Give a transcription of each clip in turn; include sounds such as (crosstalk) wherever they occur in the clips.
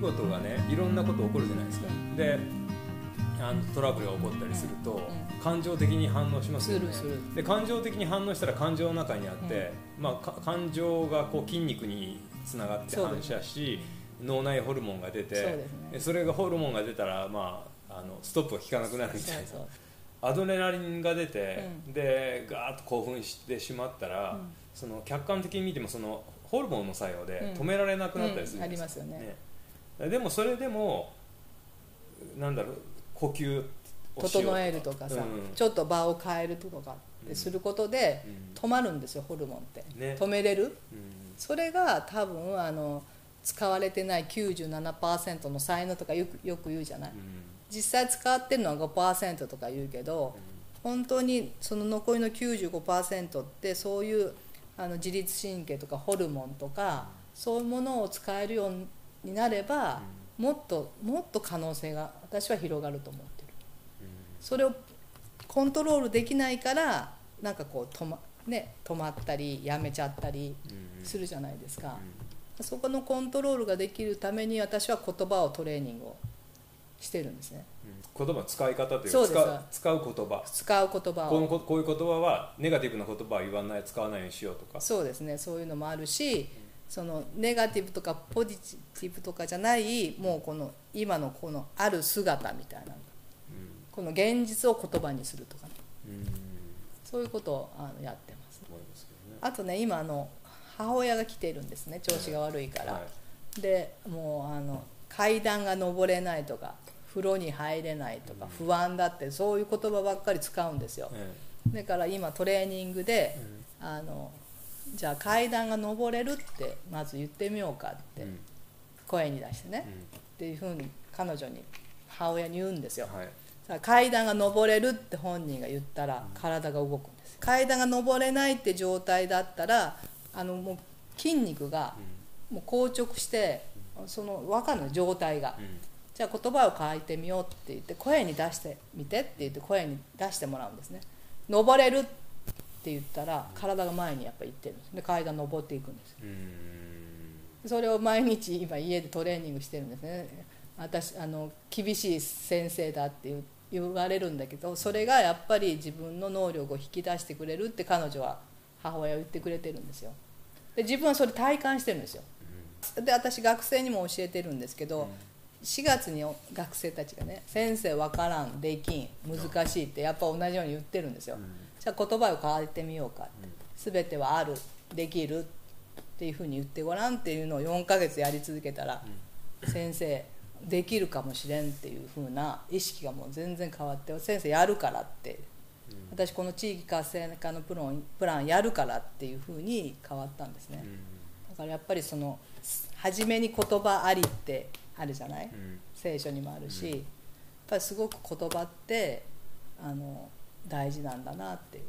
事がねいろんなこと起こるじゃないですか、であのトラブルが起こったりすると、う感情的に反応しますよね。で感情的に反応したら感情の中にあって、まあ、か感情がこう筋肉につながって反射し脳内ホルモンが出てそれがホルモンが出たら、まあ、あのストップが効かなくなるみたいなアドレナリンが出て、でガーッと興奮してしまったら、うん。その客観的に見てもそのホルモンの作用でうん。止められなくなったりするんですますよね。ねでもそれでもなんだろう呼吸整えるとかさ、うん。ちょっと場を変えるとかってすることでうん。止まるんですよホルモンって、ね。止めれる？うん。それが多分あの使われてない97%の才能とかよくよく言うじゃない？実際使ってるのは5%とか言うけど本当にその残りの95%ってそういうあの自律神経とかホルモンとかそういうものを使えるようになればもっともっと可能性が私は広がると思ってる。それをコントロールできないからなんかこう止ま,、ね、止まったりやめちゃったりうんするじゃないですか、そこのコントロールができるために私は言葉をトレーニングをしてるんですね。うん。言葉の使い方というか使う使う言葉。使う言葉を。このここういう言葉はネガティブな言葉は言わない使わないようにしようとか。そうですね。そういうのもあるしそのネガティブとかポジティブとかじゃないもうこの今のこのある姿みたいな。この現実を言葉にするとかね。うんうんそういうことをあのやってます。ね。あとね今あの母親が来ているんですね。調子が悪いから、はい。でもうあの階段が登れないとか風呂に入れないとか不安だってそういう言葉ばっかり使うんですよ。えだから今トレーニングでえあのじゃあ階段が登れるってまず言ってみようかってうん。声に出してね。うん。っていうふうに彼女に母親に言うんですよ。はい。さあ階段が登れるって本人が言ったら体が動くんです階段が登れないって状態だったらあのもう筋肉がもう硬直してその分かるの状態が。うん。うんじゃあ言葉を変えてみようって言って声に出してみてって言って声に出してもらうんですね。登れるって言ったら体が前にやっぱ行ってるんですで階段登っていくんですうん。それを毎日今家でトレーニングしてるんですね。私あの厳しい先生だって言われるんだけどそれがやっぱり自分の能力を引き出してくれるって彼女は母親は言ってくれてるんですよ。で自分はそれ体感してるんですよ。で私学生にも教えてるんですけど、4月に学生たちがね「先生わからんできん難しい」ってやっぱ同じように言ってるんですよ、じゃあ言葉を変えてみようかって、全てはある。できるっていうふうに言ってごらんっていうのを4ヶ月やり続けたら、先生できるかもしれんっていうふうな意識がもう全然変わって先生やるからって、私この地域活性化のプランプランやるからっていうふうに変わったんですね、だからやっぱりその初めに言葉ありってあるじゃない、うん。聖書にもあるし、やっぱりすごく言葉ってあの大事なんだなっていう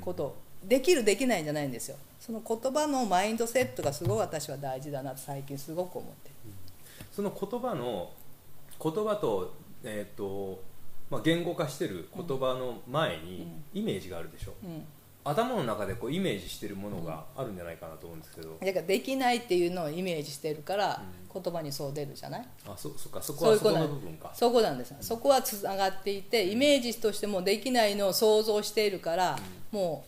こと、できるできないんじゃないんですよ。その言葉のマインドセットがすごい私は大事だなって最近すごく思ってる。その言葉の言葉と,、えーとまあ、言語化してる言葉の前にイメージがあるでしょ、うん頭の中でこうイメージしてるものがあるんじゃないかなと思うんですけど、だからできないっていうのをイメージしてるから、言葉にそう出るじゃない？あそそっかそこはそことの部分か。そこなんです。そこはつながっていてイメージとしてもできないのを想像しているから、も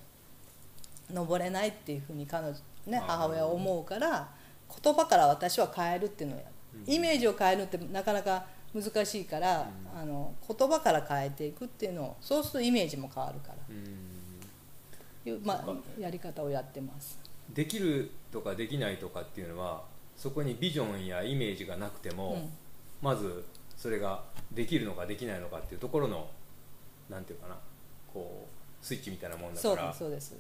う登れないっていうふうに彼女、ね、母親は思うから言葉から私は変えるっていうのをやる、イメージを変えるってなかなか難しいから、あの言葉から変えていくっていうのをそうするとイメージも変わるから。うんいう、まあ、やり方をやってます。できるとかできないとかっていうのはそこにビジョンやイメージがなくても、うん。まずそれができるのかできないのかっていうところのなんていうかなこうスイッチみたいなもんだそうからですそうです。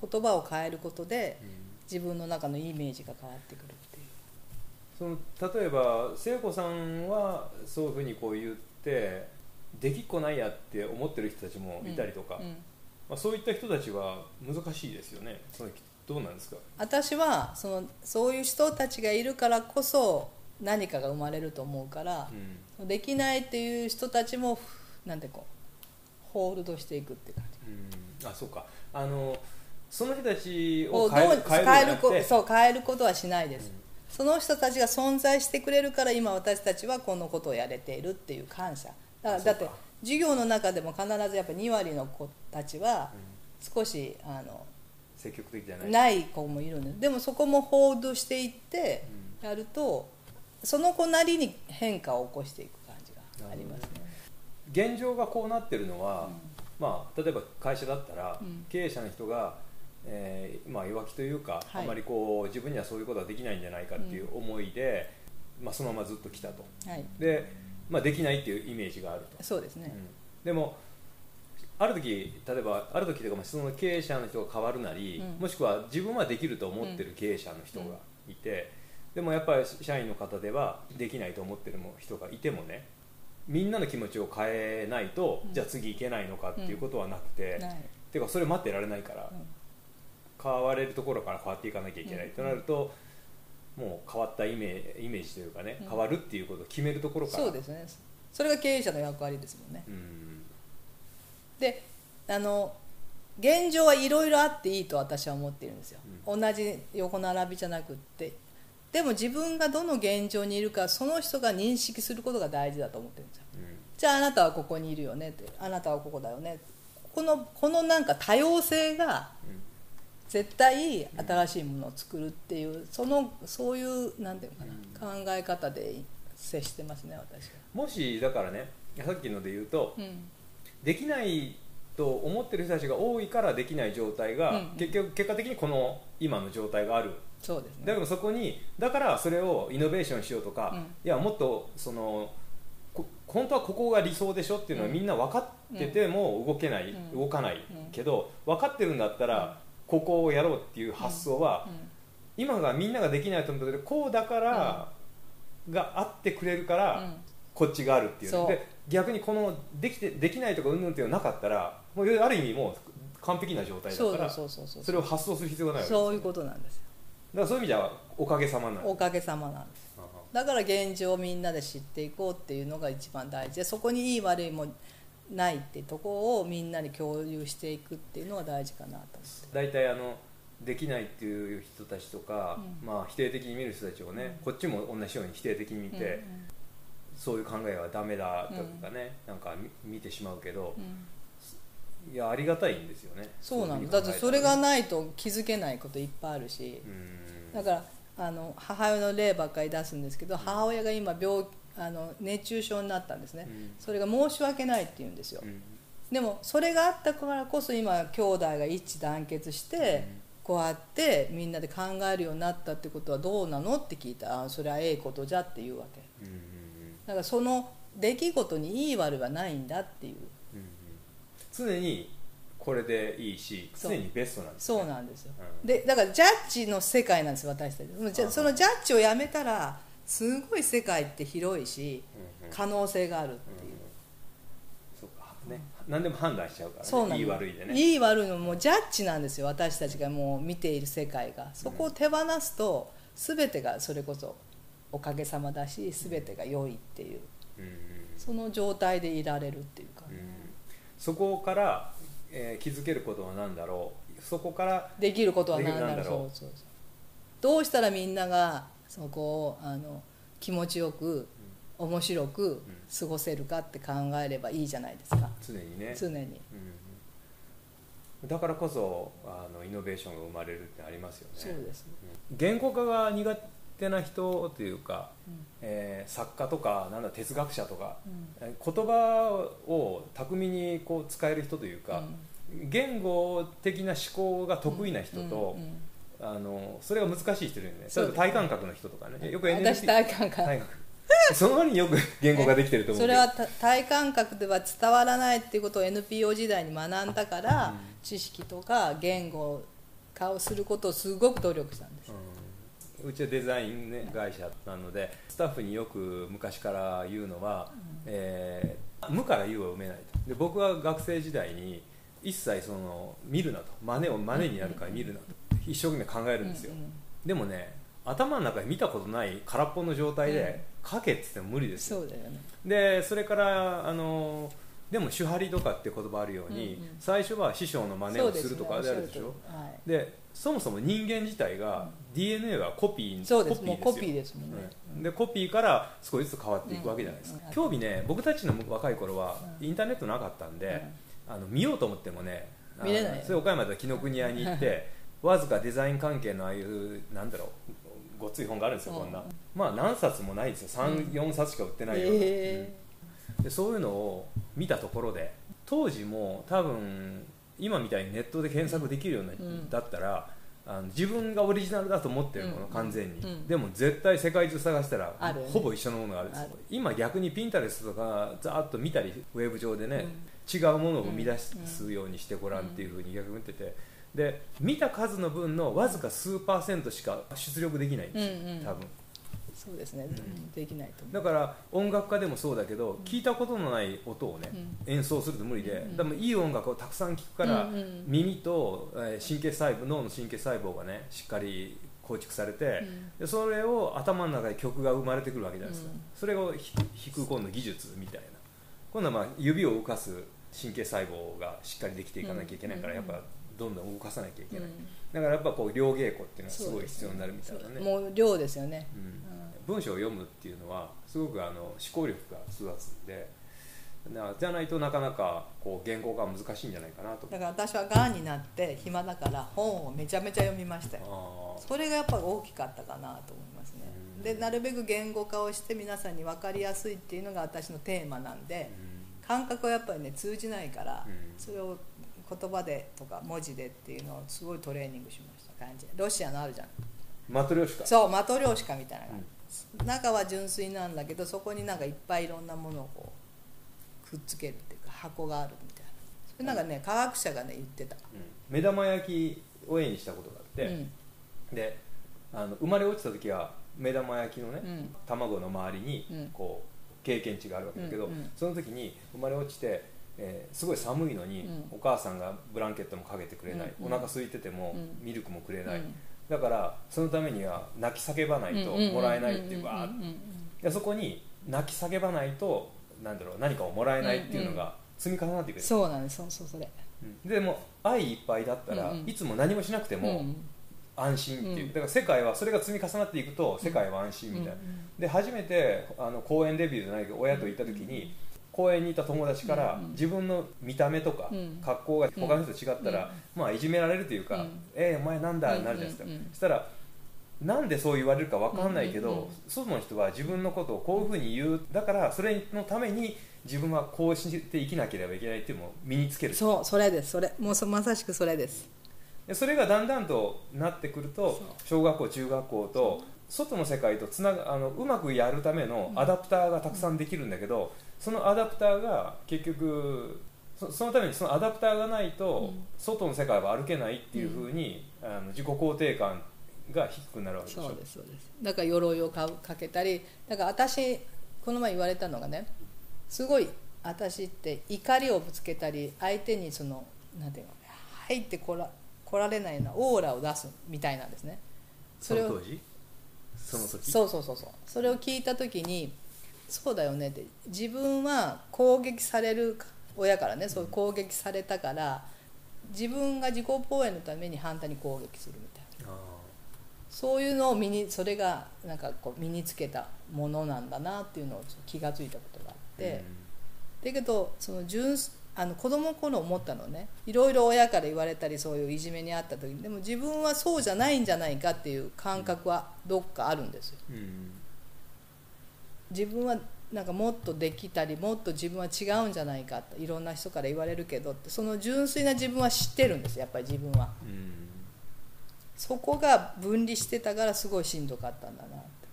言葉を変えることでうん。自分の中のイメージが変わってくるっていう。その例えば聖子さんはそういうふうにこう言ってできっこないやって思ってる人たちもいたりとか、うんまあ、そういった人たちは難しいですよね。そのどうなんですか？私はそのそういう人たちがいるからこそ何かが生まれると思うからう、ん。できないっていう人たちもふなんてこうホールドしていくって感じ。うん。あそうか。あのその人たちを変える変えるこそう変えることはしないです、その人たちが存在してくれるから今私たちはこのことをやれているっていう感謝。だからだって授業の中でも必ずやっぱ2割の子たちは少しあの積極的じゃない。ない子もいるんですでもそこもホールドしていってやるとその子なりに変化を起こしていく感じがありますね。現状がこうなってるのは、まあ、例えば会社だったら、うん。経営者の人が、えーまあ、弱気というか、はい。あまりこう自分にはそういうことはできないんじゃないかっていう思いで、まあ、そのままずっと来たと。はい、で、まあ、できないっていうイメージがあると、そうですね、うん。でもある時例えばある時というかまあその経営者の人が変わるなり、うん。もしくは自分はできると思ってる経営者の人がいて、でもやっぱり社員の方ではできないと思ってる人がいてもねみんなの気持ちを変えないと、うん。じゃあ次いけないのかっていうことはなくて、ない。ていうかそれ待ってられないから、うん。変われるところから変わっていかなきゃいけない、うんとなるともう変わったイメイメージというかね、うん。変わるっていうことを決めるところから。そうですね。それが経営者の役割ですもんね。うん。であの現状はいろいろあっていいと私は思っているんですよ、同じ横並びじゃなくって。でも自分がどの現状にいるかその人が認識することが大事だと思ってるんですよ。うん。じゃああなたはここにいるよねって。あなたはここだよねこのこのなんか多様性がうん絶対新しいものを作るっていうそのそういうなんていうのかな、考え方で接してますね私は。もしだからねさっきので言うとうん。できないと思ってる人たちが多いからできない状態が、うん。結局結果的にこの今の状態がある。そうですね。だけどそこにだからそれをイノベーションしようとか、うん。いやもっとそのこ本当はここが理想でしょっていうのはうん。みんな分かってても動けない、うん。動かない、んけど分かってるんだったらここをやろうっていう発想は、うん。今がみんなができないと思うけどこうだから、があってくれるから、うん。こっちがあるっていうで逆にこのできてできないとかうんぬんっていうのがなかったらもうある意味もう完璧な状態だからそれを発想する必要がないわけですよ。そういうことなんですよ。だからそういう意味ではおかげさまなんですおかげさまなんですだから現状をみんなで知っていこうっていうのが一番大事。でそこにいい悪いもないってとこをみんなに共有していくっていうのが大事かなと思って。大体あのできないっていう人たちとか、うん。まあ、否定的に見る人たちをね、こっちも同じように否定的に見て、そういう考えはダメだとかね、なんか見見てしまうけどうん。うんいやありがたいんですよね。そうなんいだだってそれがねないと気づけないこといっぱいあるし。うん。だからあの母親の例ばっかり出すんですけど母親が今病あの熱中症になったんですね。うん。それが申し訳ないって言うんですよ。うん。でもそれがあったからこそ今兄弟が一致団結してこうやってみんなで考えるようになったってことはどうなの？って聞いた。らあそれはええことじゃって言うわけ。だからその出来事にいい悪いはないんだっていう。うんうん。常にこれでいいし常にベストなんですそうなんですよ。うん。でだからジャッジの世界なんです私たち。そのジャッジをやめたらすごい世界って広いしうんうん。可能性があるっていう、そうかね何でも判断しちゃうからねそうなんいい悪いでね。いい悪いのもうジャッジなんですよ私たちがもう見ている世界が。そこを手放すと全てがそれこそおかげさまだし全てが良いっていう。うんうん。その状態でいられるっていうか、うん。そこから、えー気づけることは何だろう。そこからできることは何だろう。できるなんだろう。そうそうそう。どうしたらみんながそこをあの気持ちよく面白く過ごせるかって考えればいいじゃないですか。常にね、常に。うん。だからこそあのイノベーションが生まれるってありますよね。そうですね。うん。言語化が苦手な人というか、うん。えー作家とかなんだ哲学者とか、うん。えー言葉を巧みにこう使える人というか、言語的な思考が得意な人と、うんうんあのそれが難しい人いるよね。例えば体感覚の人とかね。よく私体感覚。体感覚 (laughs) その割によく言語ができてると思うそれはた体感覚では伝わらないっていうことを NPO 時代に学んだから、知識とか言語化をすることをすごく努力したんです、うん。うちはデザイン、ね、会社なのでスタッフによく昔から言うのは、えー無から有は埋めないと。で僕は学生時代に一切その見るなと。真似を真似になるから見るなと一生懸命考えるんですよ、うんうん。でもね頭の中で見たことない空っぽの状態で書けって言っても無理ですよ。そうだよね。でそれからあのでも手張りとかって言葉あるように、うんうん。最初は師匠の真似をするとかあるでしょ。ですねはい。でそもそも人間自体が DNA はコピーそうです。コピーもうコピーですもんね、うん。でコピーから少しずつ変わっていくわけじゃないですか、うん。興味ね僕たちの若い頃はインターネットなかったんで、あの見ようと思ってもねあの見れない。それ岡山で紀ノ国屋に行って (laughs) わずかデザイン関係のああいうなんだろうごっつい本があるんですよ、う。んこんな。まあ何冊もないんですよ。34、冊しか売ってないような、えうん。でそういうのを見たところで当時も多分今みたいにネットで検索できるような、うん。だったらあの自分がオリジナルだと思ってるもの、うん。完全に、うん。でも絶対世界中探したらほぼ一緒のものがあるんですよ。今逆にピンタレストとかざーっと見たりウェブ上でね、違うものを生み出すようにしてごらんっていうふうに逆に言っててで見た数の分のわずか数パーセントしか出力できないんですよ、うんうん。多分。そうですね、ん。できないと思う。だから音楽家でもそうだけど聞いたことのない音をね、演奏すると無理で、うんでもいい音楽をたくさん聴くから、うんうん耳と、えー神経細胞脳の神経細胞がねしっかり構築されて、でそれを頭の中で曲が生まれてくるわけじゃないですか、うん。それをひ弾く今度技術みたいな。今度はまあ指を動かす神経細胞がしっかりできていかなきゃいけないから、うん。やっぱどんどん動かさなきゃいけない、うん。だからやっぱこう両稽古っていうのはすごい必要になるみたいなね。もう量ですよね、うん。文章を読むっていうのはすごくあの思考力が育つんでなじゃないとなかなかこう言語化は難しいんじゃないかなとだから私はがんになって暇だから本をめちゃめちゃ読みましたよ。あそれがやっぱ大きかったかなと思いますね。うん。でなるべく言語化をして皆さんに分かりやすいっていうのが私のテーマなんでー感覚はやっぱりね通じないからうん。それを言葉でとか文字でっていうのをすごいトレーニングしました。感じ。ロシアのあるじゃん。マトリョーシカ？そうマトリョーシカみたいな感じ、中は純粋なんだけどそこになんかいっぱいいろんなものをこうくっつけるっていうか箱があるみたいな。それなんかね科学者がね言ってた、うん。目玉焼きを絵にしたことがあって、うん。であの生まれ落ちた時は目玉焼きのね、うん。卵の周りにうん。こう経験値があるわけだけど、うんうん。その時に生まれ落ちて、えーすごい寒いのに、うん。お母さんがブランケットもかけてくれない、うんうん。お腹空いててもうん。ミルクもくれない、うん。だからそのためには泣き叫ばないともらえないっていうか、んんうんうんでそこに泣き叫ばないとなんだろう何かをもらえないっていうのが積み重なっていくる、そうなんですそうそうそれ。うん。でも愛いっぱいだったら、いつも何もしなくてもうん安心っていう、うん。だから世界はそれが積み重なっていくと世界は安心みたいな、うんで初めてあの公園デビューじゃないけど親と行った時に、公園にいた友達から、うんうん自分の見た目とか、うん。格好が他の人と違ったら、まあいじめられるというか「うん。えーお前なんだ?」になるじゃないですか、うんうんうんそしたらなんでそう言われるか分かんないけど、うんうんうん。外の人は自分のことをこういうふうに言う。だからそれのために自分はこうして生きなければいけないっていうのを身につける。そうそれです。それ。もうそまさしくそれです。でそれがだんだんとなってくると小学校中学校と外の世界とつながあのうまくやるためのアダプターがたくさんできるんだけど、そのアダプターが結局そそのためにそのアダプターがないと、うん。外の世界は歩けないっていうふうに、あの自己肯定感が低くなるわけでしょ。そうですそうです。だから鎧をかかけたりだから私この前言われたのがねすごい私って怒りをぶつけたり相手にそのなんていうの入ってこら来られないようなオーラを出すみたいなんですね。その当時？その時？そうそうそうそう。それを聞いた時にそうだよねって。自分は攻撃される親からねそういう攻撃されたから自分が自己防衛のために反対に攻撃するみたいな。あそういうのを身にそれがなんかこう身につけたものなんだなっていうのを気が付いたことがあっーて、だけどその純あの子供の頃思ったのね。いろいろ親から言われたりそういういじめにあった時に。でも自分はそうじゃないんじゃないかっていう感覚はどっかあるんですよ。うんうん自分はなんかもっとできたりもっと自分は違うんじゃないかっていろんな人から言われるけどってその純粋な自分は知ってるんですやっぱり自分は。うんそこが分離してたからすごいしんどかったんだなって。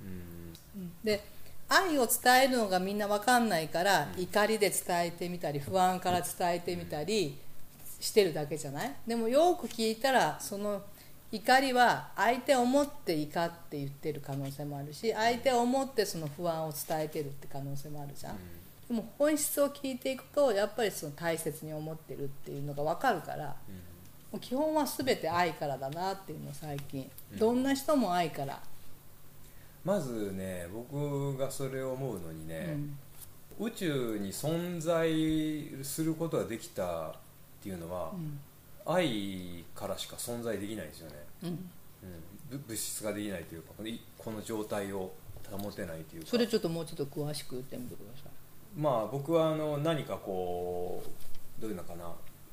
うん。で愛を伝えるのがみんな分かんないから、怒りで伝えてみたり不安から伝えてみたりしてるだけじゃない？でもよく聞いたらその怒りは相手を思って怒って言ってる可能性もあるし相手を思ってその不安を伝えてるって可能性もあるじゃん、でも本質を聞いていくとやっぱりその大切に思ってるっていうのが分かるからもう基本は全て愛からだなっていうのを最近。どんな人も愛から、まずね僕がそれを思うのにね、宇宙に存在することができたっていうのは、うん愛からしか存在できないですよね、うん。うん、ぶ物質ができないというかこのいこの状態を保てないというか。それちょっともうちょっと詳しく言ってみてください。まあ僕はあの何かこうどういうのかな、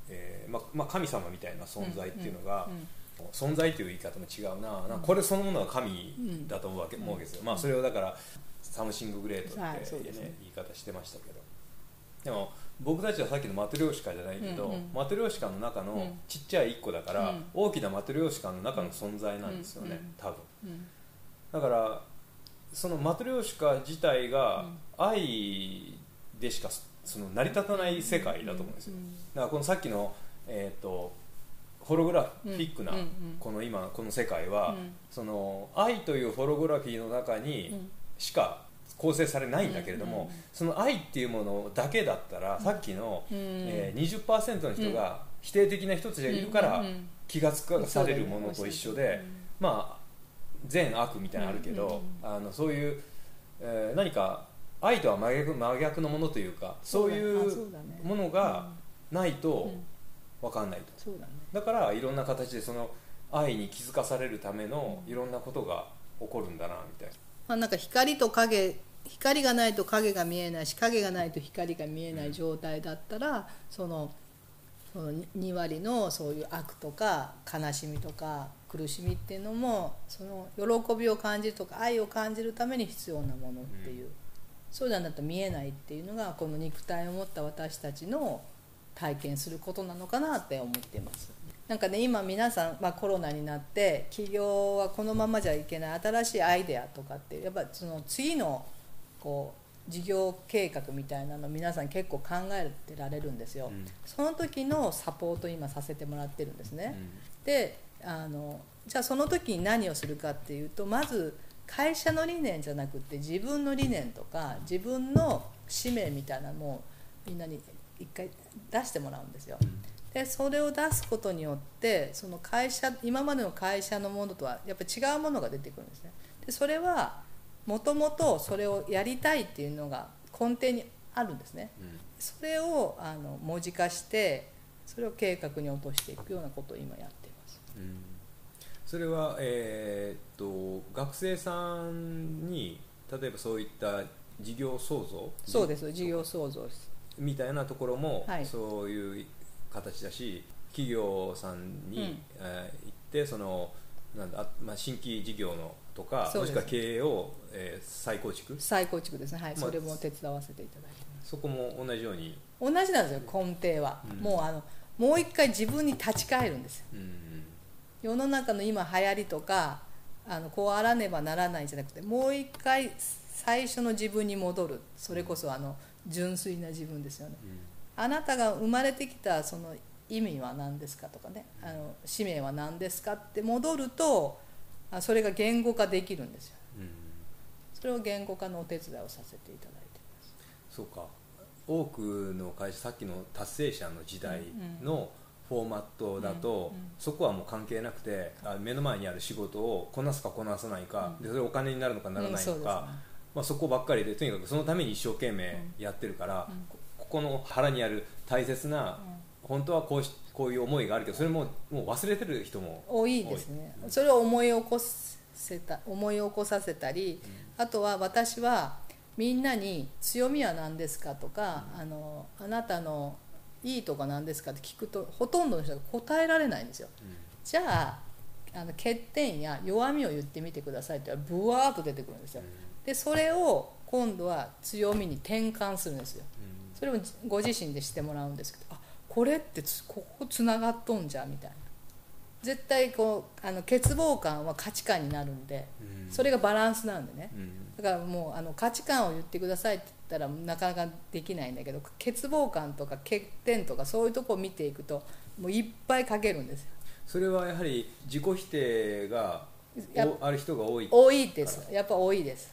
えーままあ、神様みたいな存在っていうのが、うん存在という言い方も違うな。なこれそのものが神だと思うわけ,、思うわけですよ、まあ、それをだからサムシンググレートって、ね言い方してましたけど。でも僕たちはさっきのマトリョーシカじゃないけど、うんうん。マトリョーシカの中のうん。ちっちゃい1個だから、うん。大きなマトリョーシカの中の存在なんですよね、うん。多分。うん。だからそのマトリョーシカ自体が愛でしかその成り立たない世界だと思うんですよ、だからこのさっきの、えー、とホログラフィックなこの今この世界は、うん。その愛というホログラフィーの中にうん。しか構成されないんだけれども、その愛っていうものだけだったら、さっきの、うん。えー、20%の人が否定的な人たちがいるから気が付かされるものと一緒で、うんまあ善悪みたいなのあるけど、うんあのそういう、えー何か愛とは真逆真逆のものというかそういそうものがないとうん。分かんないと。だからいろんな形でその愛に気づかされるためのいろんなことが起こるんだなみたいな、まあ、なんか光と影光がないと影が見えないし影がないと光が見えない状態だったら、そのその2割のそういう悪とか悲しみとか苦しみっていうのもその喜びを感じるとか愛を感じるために必要なものっていう、そうじゃないと見えないっていうのがこの肉体を持った私たちの体験することなのかなって思ってますなんかね今皆さん、まあ、コロナになって企業はこのままじゃいけない新しいアイデアとかってやっぱその次のこう事業計画みたいなの皆さん結構考えてられるんですよ、うん。その時のサポート今させてもらってるんですね、うであのじゃあその時に何をするかっていうとまず会社の理念じゃなくて自分の理念とか自分の使命みたいなのをみんなに一回出してもらうんですよでそれを出すことによってその会社今までの会社のものとはやっぱり違うものが出てくるんですね。でそれはもともとそれをやりたいっていうのが根底にあるんですね。んうん。それをあの文字化してそれを計画に落としていくようなことを今やっています。うん。それは、えーっと学生さんに例えばそういった事業創造？そうです。事業創造みたいなところも、はい。そういう形だし企業さんに、うん。えー行ってそのなんだ、あまあ、新規事業のとかそうです。もしくは経営を、えー再構築？再構築ですね。はい、まあそれも手伝わせていただいてそこも同じように、同じなんですよ根底は、うん。もうあのもう一回自分に立ち返るんです。ようん。世の中の今流行りとかあのこうあらねばならないんじゃなくてもう一回最初の自分に戻る。それこそあの純粋な自分ですよねあなたが生まれてきたその意味は何ですかとかね。あの使命は何ですかって戻るとあそれが言語化できるんですよ。うん。うんそれを言語化のお手伝いをさせていただいてそうか。多くの会社さっきの達成者の時代のフォーマットだと、うんうん。そこはもう関係なくてあ目の前にある仕事をこなすかこなさないか、でそれお金になるのかならないのか、まあ、そこばっかりでとにかくそのために一生懸命やってるから、うんこの腹にある大切な、本当はこうしこういう思いがあるけどそれももう忘れてる人も多いですね。それを思い起こせた思い起こさせたり、あとは私はみんなに強みは何ですかとか、あのあなたのいいとこ何ですかって聞くとほとんどの人が答えられないんですよ。じゃああの欠点や弱みを言ってみてくださいってブワーッと出てくるんですよ。でそれを今度は強みに転換するんですよそれをご自身でしてもらうんですけどあこれってつここつながっとんじゃみたいな。絶対こうあの欠乏感は価値観になるんでそれがバランスなんでね。だからもうあの価値観を言ってくださいって言ったらなかなかできないんだけど欠乏感とか欠点とかそういうとこを見ていくともういっぱい書けるんですよ。それはやはり自己否定がある人が多い多いです。やっぱ多いです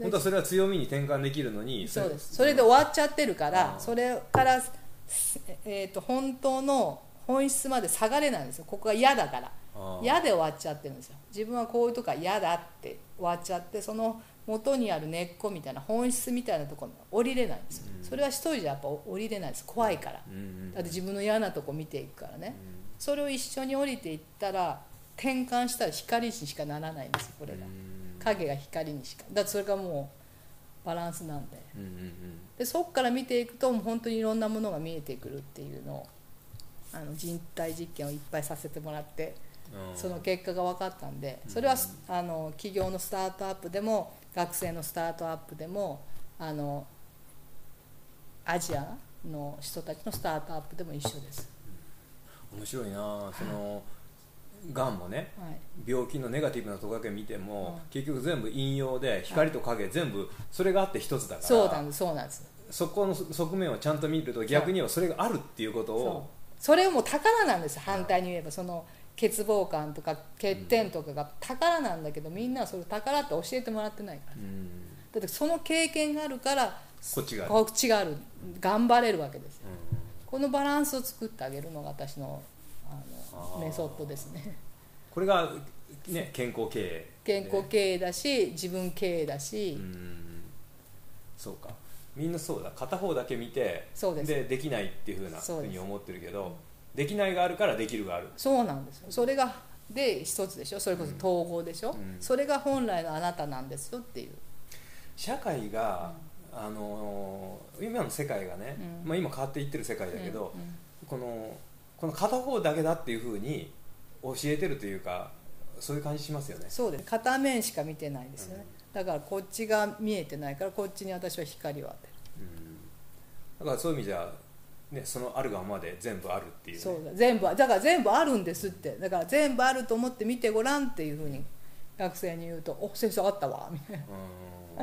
本当はそれは強みに転換できるのにそうです。それで終わっちゃってるからそれから、えー、と本当の本質まで下がれないんですよ。ここが嫌だから。嫌で終わっちゃってるんですよ。自分はこういうとこは嫌だって終わっちゃってその元にある根っこみたいな本質みたいなところに降りれないんですよ、うん。それは一人じゃやっぱ降りれないです。怖いから。うんうん。だって自分の嫌なとこ見ていくからね。うん。それを一緒に降りていったら転換したら光にしかならないんですよこれが。うん影が光にしか。だそれがもうバランスなんで。うんうんでそこから見ていくともう本当にいろんなものが見えてくるっていうのをあの人体実験をいっぱいさせてもらってうん。その結果が分かったんでそれはあの企業のスタートアップでも学生のスタートアップでもあのアジアの人たちのスタートアップでも一緒です、面白いな。そのがんもねはい、病気のネガティブなとこだけ見ても、うん。結局全部引用で光と影全部それがあって一つだからそうなんですそうなんです。そこの側面をちゃんと見ると逆にはそれがあるっていうことをそれも宝なんです反対に言えば。その欠乏感とか欠点とかが宝なんだけどみんなはそれ宝って教えてもらってないから。うん。だってその経験があるからこっちがある。こっちがある。頑張れるわけですよ。うん。このバランスを作ってあげるのが私のメソッドですね。これが、ね、健康経営。健康経営だし自分経営だし、うん。そうか。みんなそうだ。片方だけ見てそうです。できないっていうふうなふうに思ってるけどできないがあるからできるがある。そうなんですよ。それがで一つでしょ。それこそ統合でしょ、うん。それが本来のあなたなんですよっていう。社会が、あのー今の世界がね、うん。まあ、今変わっていってる世界だけど、うん。うん。このこの片方だけだっていうふうに教えてるというかそういう感じしますよね。そうです。片面しか見てないですよね、だからこっちが見えてないからこっちに私は光を当てうん。だからそういう意味じゃ、ね、そのあるがままで全部あるっていう,、る、ね、そうだ。全部だから全部あるんですって。だから全部あると思って見てごらんっていうふうに学生に言うと「お先生あったわ」みたいな。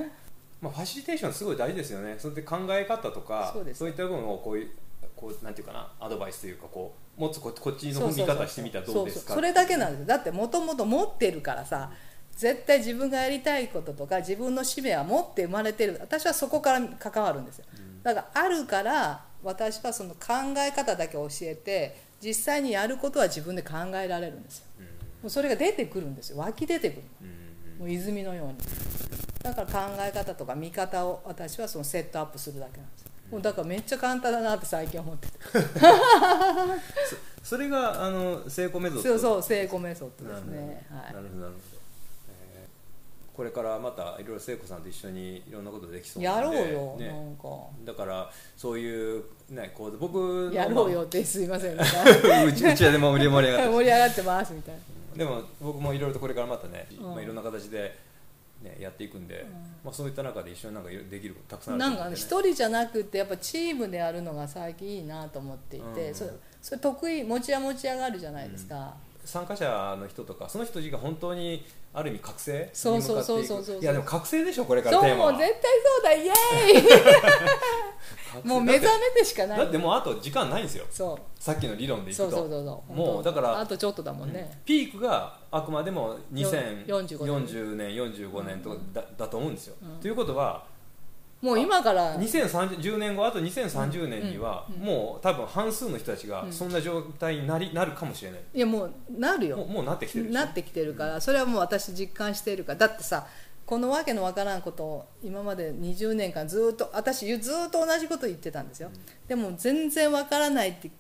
うん。まあ、ファシリテーションすごい大事ですよね。それで考え方とかそうですいった部分をこういうこうなんていうかなアドバイスというかこうもっとここっちの見方してみたらどうですか？それだけなんです。よだってもともと持ってるからさ絶対自分がやりたいこととか自分の使命は持って生まれてる。私はそこから関わるんですよ。だからあるから私はその考え方だけ教えて実際にやることは自分で考えられるんですよ。うん。もうそれが出てくるんですよ。湧き出てくるうん。もう泉のように。だから考え方とか見方を私はそのセットアップするだけなんですよもうだからめっちゃ簡単だなって最近思ってて。(laughs) それがあの成功メソッドそうそう成功メソッドですね。はい。なるほどなるほど、えーこれからまたいろいろ聖子さんと一緒にいろんなことできそうなやんで。ろうよ、ね、なんか。だからそういう、ね、こう僕のやろうよってすいません (laughs) うちうちはでも盛り上がって盛り上がってます (laughs) みたいな。でも僕もいろいろとこれからまたね、うん。まあ、いろんな形で、ね、やっていくんで、ん。まあ、そういった中で一緒になんかできることたくさんあるなんか一人じゃなくてやっぱチームでやるのが最近いいなと思っていて、うん。それそれ得意持ちは持ち上がるじゃないですか、参加者の人とかその人たちが本当にある意味覚醒？に向かっていくそうそうそう。そうそういやでも覚醒でしょこれからそうテーマは。もう絶対そうだイエーイ。(laughs) もう目覚めてしかない。だってもうあと時間ないんですよ。そう。さっきの理論でいくと。そうそうそうそう。もうだからあとちょっとだもんね、ピークがあくまでも45 2040年。45年とかだ,、だと思うんですよ、うん。ということはもう今から2030年後あと2030年には、もう多分半数の人たちがうんそんな状態になりなるかもしれない、いやもうなるよ。もうもうなってきてるなってきてるからそれはもう私実感しているから。だってさこのわけのわからんことを今まで20年間ずっと私ずっと同じこと言ってたんですよ、でも全然わからないって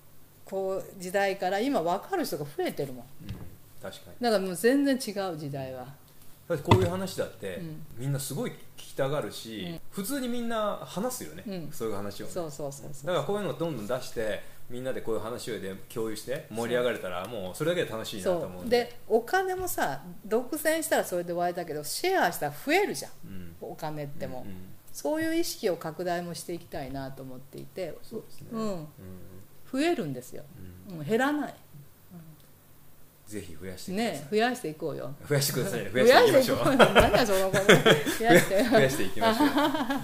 こう時代から今わかる人が増えてるもん。うん確かに。だからもう全然違う時代はこういう話だって、うん。みんなすごい聞きたがるし、うん。普通にみんな話すよね、うん。そういう話を。ね、そうそうそうそう。だからこういうのをどんどん出してみんなでこういう話をで共有して盛り上がれたらもうそれだけで楽しいなと思そううんで。でお金もさ独占したらそれで終わりだけどシェアしたら増えるじゃん。うん。お金っても、うんうん。そういう意識を拡大もしていきたいなと思っていて。そうですね、うんうん。増えるんですよ、うん。うん、減らないぜひ増やしてください、ね増やしていこうよ。増やしてくださいね。増やしていきましょう。何だそのこと増やして (laughs) 増やしていきましょ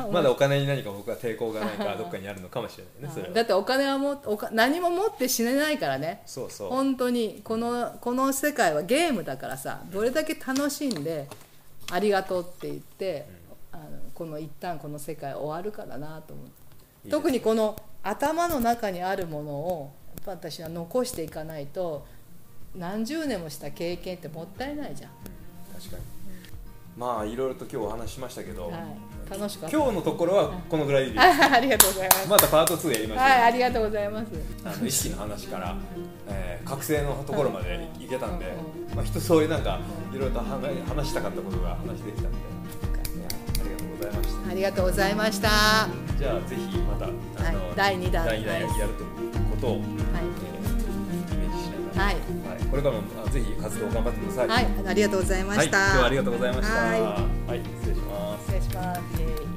う。まだお金に何か僕は抵抗がないから (laughs) どっかにあるのかもしれないねそれは。だってお金はもおか何も持って死ねないからね。そうそう。本当にこのこの世界はゲームだからさどれだけ楽しんでありがとうって言って、あのこの一旦この世界終わるからなと思っていいです特にこの頭の中にあるものを私は残していかないと何十年もした経験ってもったいないじゃん、確かに。まあいろいろと今日お話ししましたけど、はい、楽しかった。今日のところはこのぐらいでいいです。(laughs) ありがとうございます。またパート2やりましょう、はいありがとうございます。あの意識の話から、えー覚醒のところまでい。けたんでう、まあ、一通りなんかいろいろと話話したかったことが話できたんで、ありがとうございました。じゃあぜひまたあの、はい。第二弾。第二弾やるということを、えーイメはい、はい、これからもぜひ活動頑張ってください。はい、ありがとうございました。はい、今日はありがとうございました。はい、はい、失礼します。失礼します。